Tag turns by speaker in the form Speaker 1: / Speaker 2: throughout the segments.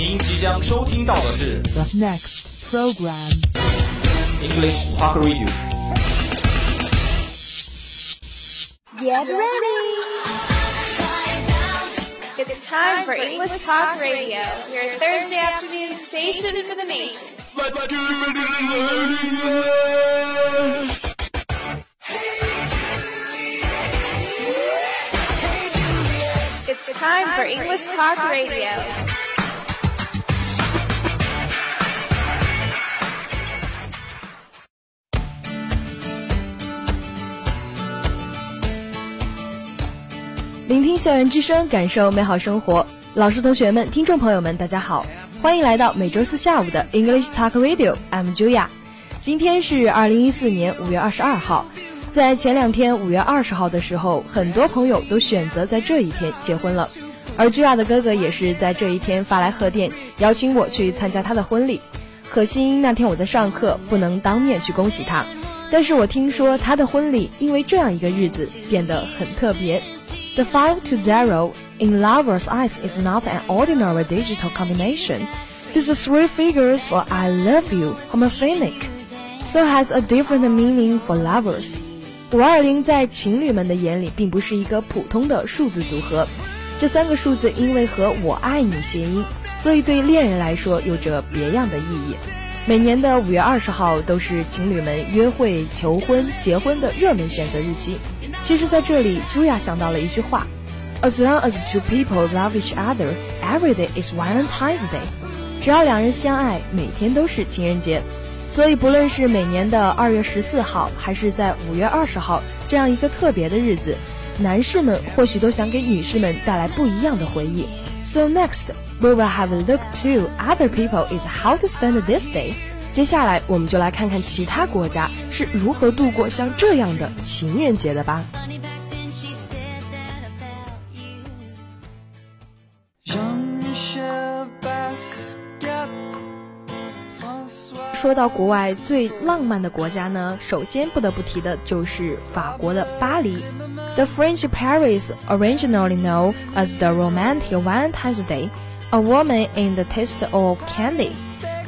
Speaker 1: 您即将收听到的是
Speaker 2: The next program.
Speaker 1: English Talk Radio。
Speaker 3: Get ready! It's time for English Talk Radio, your Thursday afternoon station for the nation. It's time for English Talk Radio.
Speaker 4: 聆听校园之声，感受美好生活。老师、同学们、听众朋友们，大家好，欢迎来到每周四下午的 English Talk Radio。I'm Julia。今天是二零一四年五月二十二号。在前两天五月二十号的时候，很多朋友都选择在这一天结婚了，而 Julia 的哥哥也是在这一天发来贺电，邀请我去参加他的婚礼。可惜那天我在上课，不能当面去恭喜他。但是我听说他的婚礼因为这样一个日子变得很特别。The five to zero in lovers' eyes is not an ordinary digital combination. These three figures for I love you homophonic, so has a different meaning for lovers. 五二零在情侣们的眼里并不是一个普通的数字组合，这三个数字因为和我爱你谐音，所以对恋人来说有着别样的意义。每年的五月二十号都是情侣们约会、求婚、结婚的热门选择日期。其实，在这里，朱亚想到了一句话：As long as two people love each other, every day is Valentine's Day。只要两人相爱，每天都是情人节。所以，不论是每年的二月十四号，还是在五月二十号这样一个特别的日子，男士们或许都想给女士们带来不一样的回忆。So next, we will have a look to other people is how to spend this day. 接下来，我们就来看看其他国家是如何度过像这样的情人节的吧。说到国外最浪漫的国家呢，首先不得不提的就是法国的巴黎。The French Paris, originally known as the romantic Valentine's Day, a woman in the taste of candy.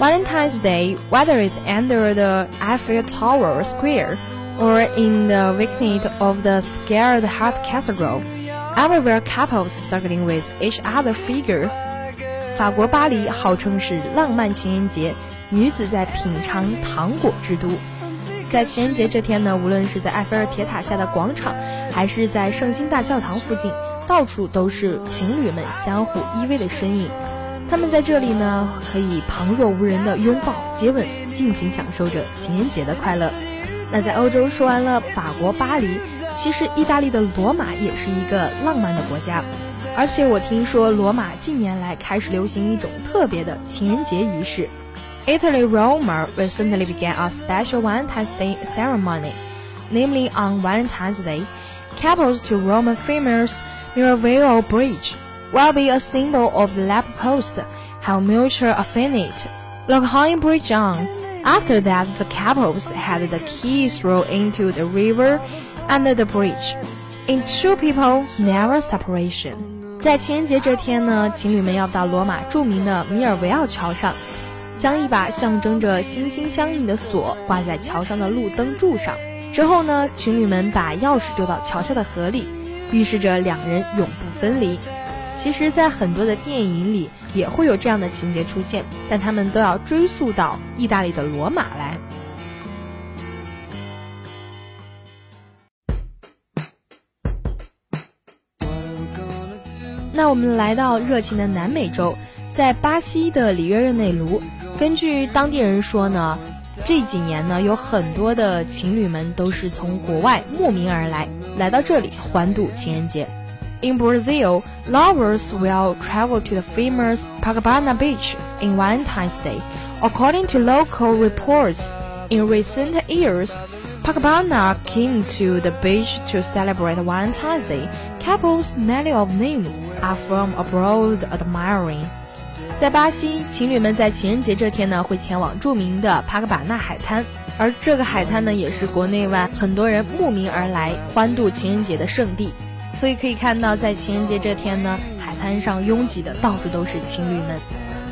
Speaker 4: Valentine's Day, whether it's under the Eiffel Tower Square or in the vicinity of the Scared Heart Cathedral, everywhere couples struggling with each other figure. 法国巴黎号称是浪漫情人节，女子在品尝糖果之都。在情人节这天呢，无论是在埃菲尔铁塔下的广场，还是在圣心大教堂附近，到处都是情侣们相互依偎的身影。他们在这里呢，可以旁若无人的拥抱、接吻，尽情享受着情人节的快乐。那在欧洲说完了法国巴黎，其实意大利的罗马也是一个浪漫的国家。而且我听说罗马近年来开始流行一种特别的情人节仪式。Italy Roma recently began a special Valentine's Day ceremony, namely on Valentine's Day, couples to Roman famous Miravallo Bridge will be a symbol of the lap post, have mutual affinity. Look how bridge on. After that, the couples had the keys thrown into the river under the bridge. In two people, never separation. 在情人节这天呢，情侣们要到罗马著名的米尔维奥桥上，将一把象征着心心相印的锁挂在桥上的路灯柱上。之后呢，情侣们把钥匙丢到桥下的河里，预示着两人永不分离。其实，在很多的电影里也会有这样的情节出现，但他们都要追溯到意大利的罗马来。那我们来到热情的南美洲，在巴西的里约热内卢，根据当地人说呢，这几年呢有很多的情侣们都是从国外慕名而来，来到这里欢度情人节。In Brazil, lovers will travel to the famous Pacabana Beach in Valentine's Day. According to local reports, in recent years, Pacabana came to the beach to celebrate Valentine's Day. Couples, many of them are from abroad admiring. 在巴西，情侣们在情人节这天呢，会前往着名的帕克巴纳海滩，而这个海滩呢，也是国内外很多人慕名而来欢度情人节的圣地。 所以可以看到，在情人节这天呢，海滩上拥挤的到处都是情侣们。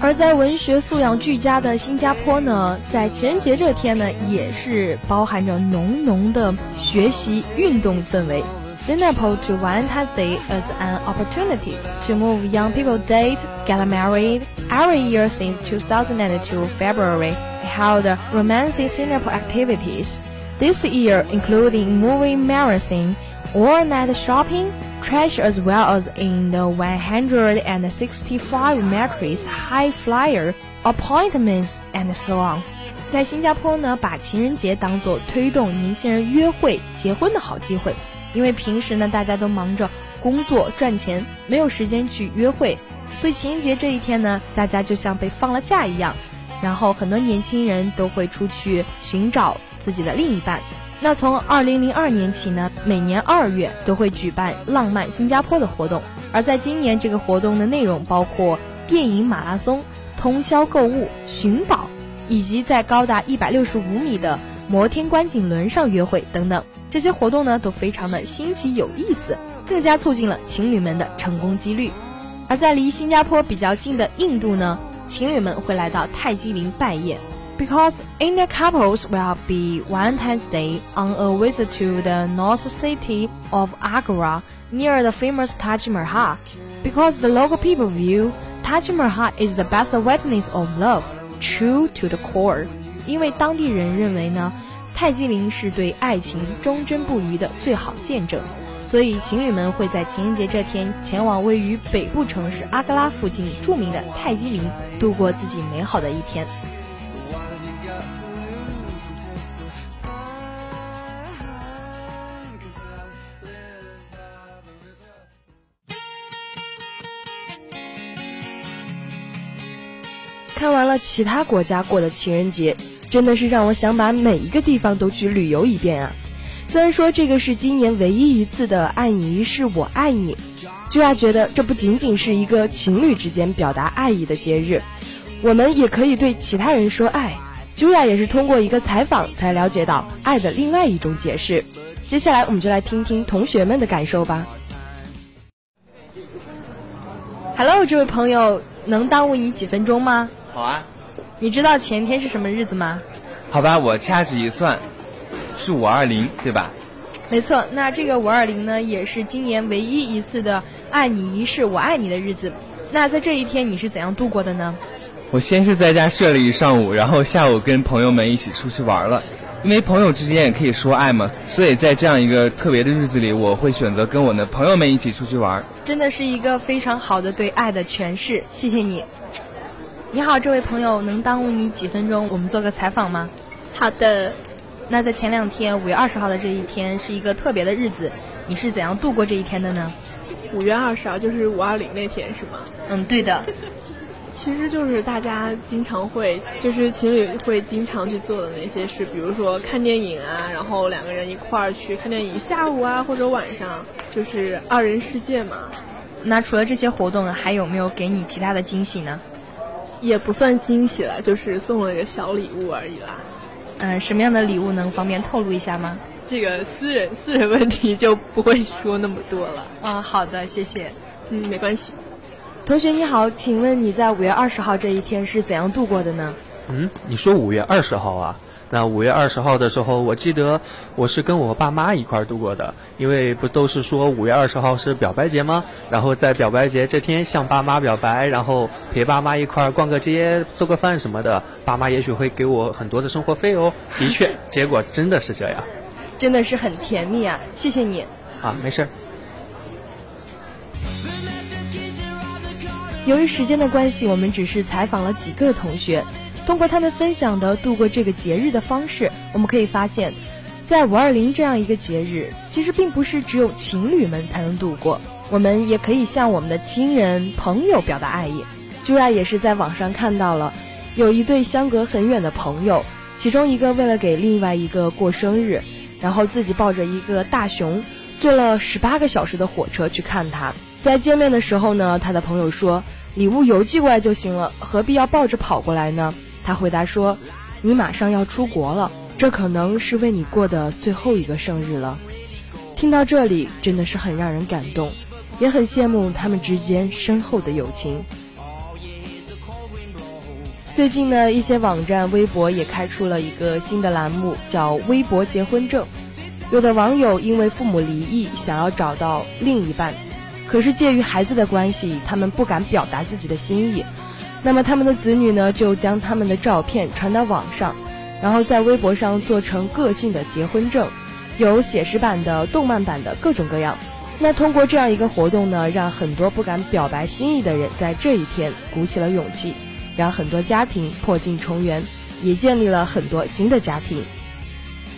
Speaker 4: 而在文学素养俱佳的新加坡呢，在情人节这天呢，也是包含着浓浓的学习运动氛围。Singapore to Valentine's Day as an opportunity to move young people date, get married. Every year since 2002 February, held romancing Singapore activities. This year, including movie marathon, all-night shopping, trash as well as in the 165 metrics high flyer, appointments and so on. 在新加坡呢，把情人节当做推动年轻人约会、结婚的好机会，因为平时呢大家都忙着工作赚钱，没有时间去约会，所以情人节这一天呢，大家就像被放了假一样，然后很多年轻人都会出去寻找自己的另一半。那从二零零二年起呢，每年二月都会举办浪漫新加坡的活动。而在今年，这个活动的内容包括电影马拉松、通宵购物、寻宝，以及在高达一百六十五米的摩天观景轮上约会等等。这些活动呢，都非常的新奇有意思，更加促进了情侣们的成功几率。而在离新加坡比较近的印度呢，情侣们会来到泰姬陵拜谒。because Indian couples will be Valentine's Day on a visit to the north city of Agra near the famous Taj Mahal. Because the local people view Taj Mahal is the best witness of love, true to the core. 因为当地人认为呢，泰姬陵是对爱情忠贞不渝的最好见证，所以情侣们会在情人节这天前往位于北部城市阿格拉附近着名的泰姬陵，度过自己美好的一天。 其他国家过的情人节，真的是让我想把每一个地方都去旅游一遍啊！虽然说这个是今年唯一一次的“爱你一世我爱你”，就亚觉得这不仅仅是一个情侣之间表达爱意的节日，我们也可以对其他人说爱。朱亚也是通过一个采访才了解到爱的另外一种解释。接下来我们就来听听同学们的感受吧。Hello，这位朋友，能耽误你几分钟吗？
Speaker 5: 好啊，
Speaker 4: 你知道前天是什么日子吗？
Speaker 5: 好吧，我掐指一算，是五二零，对吧？
Speaker 4: 没错，那这个五二零呢，也是今年唯一一次的“爱你一世我爱你”的日子。那在这一天，你是怎样度过的呢？
Speaker 5: 我先是在家睡了一上午，然后下午跟朋友们一起出去玩了。因为朋友之间也可以说爱嘛，所以在这样一个特别的日子里，我会选择跟我的朋友们一起出去玩。
Speaker 4: 真的是一个非常好的对爱的诠释，谢谢你。你好，这位朋友，能耽误你几分钟？我们做个采访吗？
Speaker 6: 好的。
Speaker 4: 那在前两天，五月二十号的这一天是一个特别的日子，你是怎样度过这一天的呢？
Speaker 6: 五月二十号就是五二零那天是吗？
Speaker 4: 嗯，对的。
Speaker 6: 其实就是大家经常会，就是情侣会经常去做的那些事，比如说看电影啊，然后两个人一块儿去看电影，下午啊或者晚上，就是二人世界嘛。
Speaker 4: 那除了这些活动，还有没有给你其他的惊喜呢？
Speaker 6: 也不算惊喜了，就是送了个小礼物而已啦。
Speaker 4: 嗯，什么样的礼物能方便透露一下吗？
Speaker 6: 这个私人私人问题就不会说那么多了。
Speaker 4: 嗯，好的，谢谢。
Speaker 6: 嗯，没关系。
Speaker 4: 同学你好，请问你在五月二十号这一天是怎样度过的呢？
Speaker 7: 嗯，你说五月二十号啊？那五月二十号的时候，我记得我是跟我爸妈一块儿度过的，因为不都是说五月二十号是表白节吗？然后在表白节这天向爸妈表白，然后陪爸妈一块儿逛个街、做个饭什么的，爸妈也许会给我很多的生活费哦。的确，结果真的是这样，
Speaker 4: 真的是很甜蜜啊！谢谢你。
Speaker 7: 啊，没事儿。
Speaker 4: 由于时间的关系，我们只是采访了几个同学。通过他们分享的度过这个节日的方式，我们可以发现，在五二零这样一个节日，其实并不是只有情侣们才能度过，我们也可以向我们的亲人、朋友表达爱意。朱亚也是在网上看到了，有一对相隔很远的朋友，其中一个为了给另外一个过生日，然后自己抱着一个大熊，坐了十八个小时的火车去看他。在见面的时候呢，他的朋友说，礼物邮寄过来就行了，何必要抱着跑过来呢？他回答说：“你马上要出国了，这可能是为你过的最后一个生日了。”听到这里，真的是很让人感动，也很羡慕他们之间深厚的友情。最近呢，一些网站、微博也开出了一个新的栏目，叫“微博结婚证”。有的网友因为父母离异，想要找到另一半，可是介于孩子的关系，他们不敢表达自己的心意。那么他们的子女呢，就将他们的照片传到网上，然后在微博上做成个性的结婚证，有写实版的、动漫版的，各种各样。那通过这样一个活动呢，让很多不敢表白心意的人在这一天鼓起了勇气，让很多家庭破镜重圆，也建立了很多新的家庭。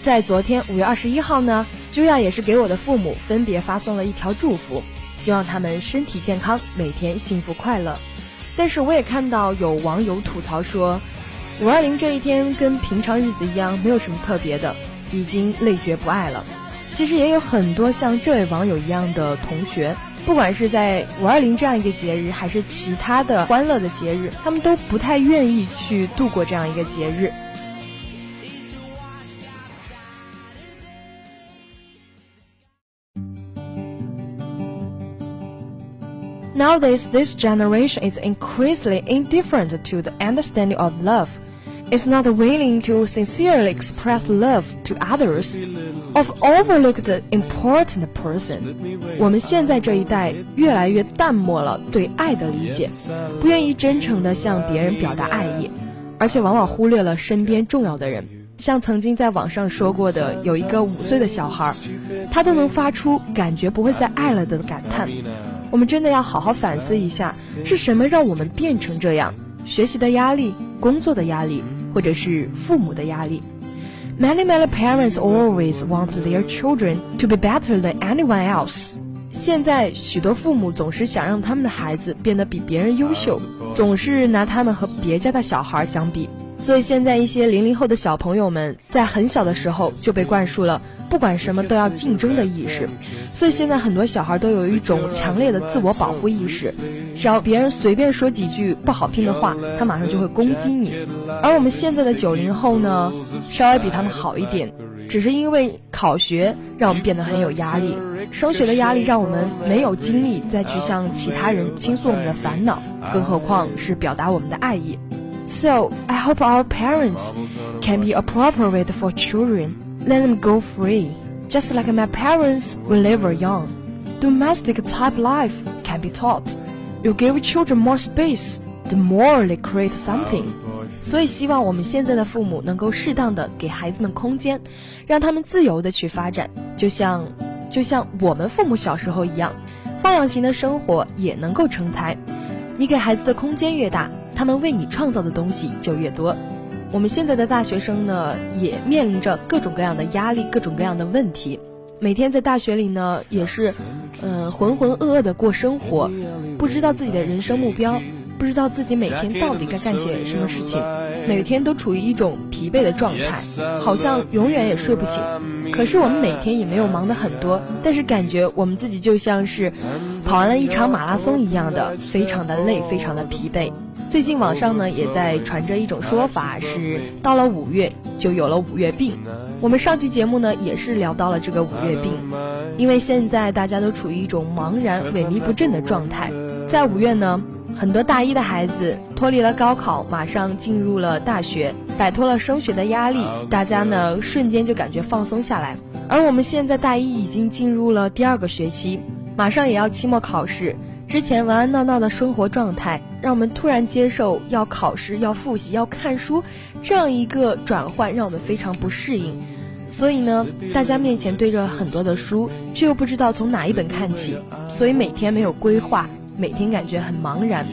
Speaker 4: 在昨天五月二十一号呢，朱亚也是给我的父母分别发送了一条祝福，希望他们身体健康，每天幸福快乐。但是我也看到有网友吐槽说，五二零这一天跟平常日子一样，没有什么特别的，已经累觉不爱了。其实也有很多像这位网友一样的同学，不管是在五二零这样一个节日，还是其他的欢乐的节日，他们都不太愿意去度过这样一个节日。Nowadays, this generation is increasingly indifferent to the understanding of love. Is not willing to sincerely express love to others, of overlooked important person. 我们现在这一代越来越淡漠了对爱的理解，不愿意真诚地向别人表达爱意，而且往往忽略了身边重要的人。像曾经在网上说过的，有一个五岁的小孩，他都能发出感觉不会再爱了的感叹。我们真的要好好反思一下，是什么让我们变成这样？学习的压力、工作的压力，或者是父母的压力？Many many parents always want their children to be better than anyone else。现在许多父母总是想让他们的孩子变得比别人优秀，总是拿他们和别家的小孩相比。所以现在一些零零后的小朋友们在很小的时候就被灌输了。不管什么都要竞争的意识，所以现在很多小孩都有一种强烈的自我保护意识，只要别人随便说几句不好听的话，他马上就会攻击你。而我们现在的九零后呢，稍微比他们好一点，只是因为考学让我们变得很有压力，升学的压力让我们没有精力再去向其他人倾诉我们的烦恼，更何况是表达我们的爱意。So I hope our parents can be appropriate for children. Let them go free, just like my parents when they were young. Domestic type life can be taught. You give children more space, the more they create something. 所以希望我们现在的父母能够适当的给孩子们空间，让他们自由的去发展，就像就像我们父母小时候一样，放养型的生活也能够成才。你给孩子的空间越大，他们为你创造的东西就越多。我们现在的大学生呢，也面临着各种各样的压力，各种各样的问题。每天在大学里呢，也是，嗯，浑浑噩噩的过生活，不知道自己的人生目标，不知道自己每天到底该干些什么事情，每天都处于一种疲惫的状态，好像永远也睡不醒。可是我们每天也没有忙得很多，但是感觉我们自己就像是跑完了一场马拉松一样的，非常的累，非常的疲惫。最近网上呢也在传着一种说法，是到了五月就有了五月病。我们上期节目呢也是聊到了这个五月病，因为现在大家都处于一种茫然、萎靡不振的状态。在五月呢，很多大一的孩子脱离了高考，马上进入了大学，摆脱了升学的压力，大家呢瞬间就感觉放松下来。而我们现在大一已经进入了第二个学期，马上也要期末考试。之前玩玩闹闹的生活状态，让我们突然接受要考试、要复习、要看书这样一个转换，让我们非常不适应。所以呢，大家面前堆着很多的书，却又不知道从哪一本看起，所以每天没有规划，每天感觉很茫然。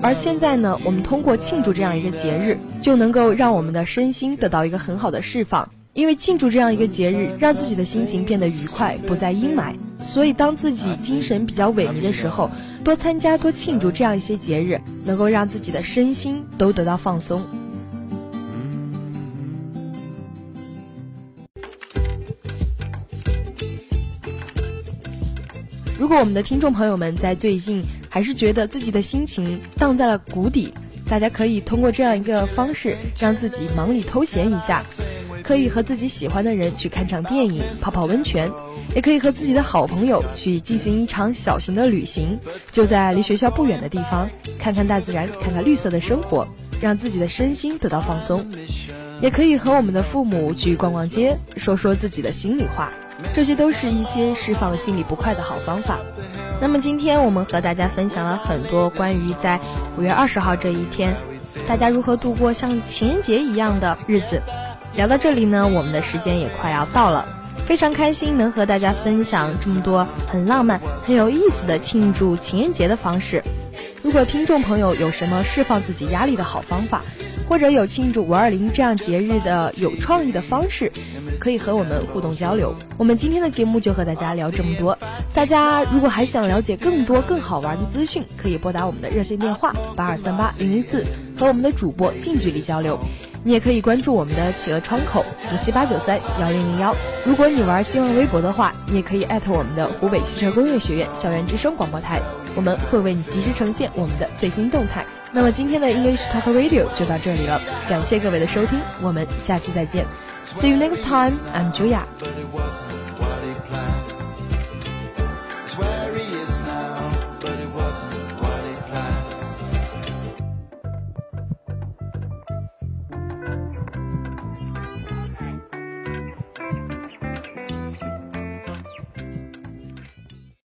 Speaker 4: 而现在呢，我们通过庆祝这样一个节日，就能够让我们的身心得到一个很好的释放。因为庆祝这样一个节日，让自己的心情变得愉快，不再阴霾。所以，当自己精神比较萎靡的时候，多参加、多庆祝这样一些节日，能够让自己的身心都得到放松。如果我们的听众朋友们在最近还是觉得自己的心情荡在了谷底，大家可以通过这样一个方式，让自己忙里偷闲一下。可以和自己喜欢的人去看场电影、泡泡温泉，也可以和自己的好朋友去进行一场小型的旅行，就在离学校不远的地方，看看大自然，看看绿色的生活。让自己的身心得到放松。也可以和我们的父母去逛逛街，说说自己的心里话，这些都是一些释放心里不快的好方法。那么今天我们和大家分享了很多关于在五月二十号这一天，大家如何度过像情人节一样的日子。聊到这里呢，我们的时间也快要到了，非常开心能和大家分享这么多很浪漫、很有意思的庆祝情人节的方式。如果听众朋友有什么释放自己压力的好方法，或者有庆祝五二零这样节日的有创意的方式，可以和我们互动交流。我们今天的节目就和大家聊这么多。大家如果还想了解更多更好玩的资讯，可以拨打我们的热线电话八二三八零零四，和我们的主播近距离交流。你也可以关注我们的企鹅窗口五七八九三幺零零幺。如果你玩新浪微博的话，你也可以艾特我们的湖北汽车工业学院校园之声广播台，我们会为你及时呈现我们的最新动态。那么今天的 English Talk Radio 就到这里了，感谢各位的收听，我们下期再见。See you next time. I'm Julia.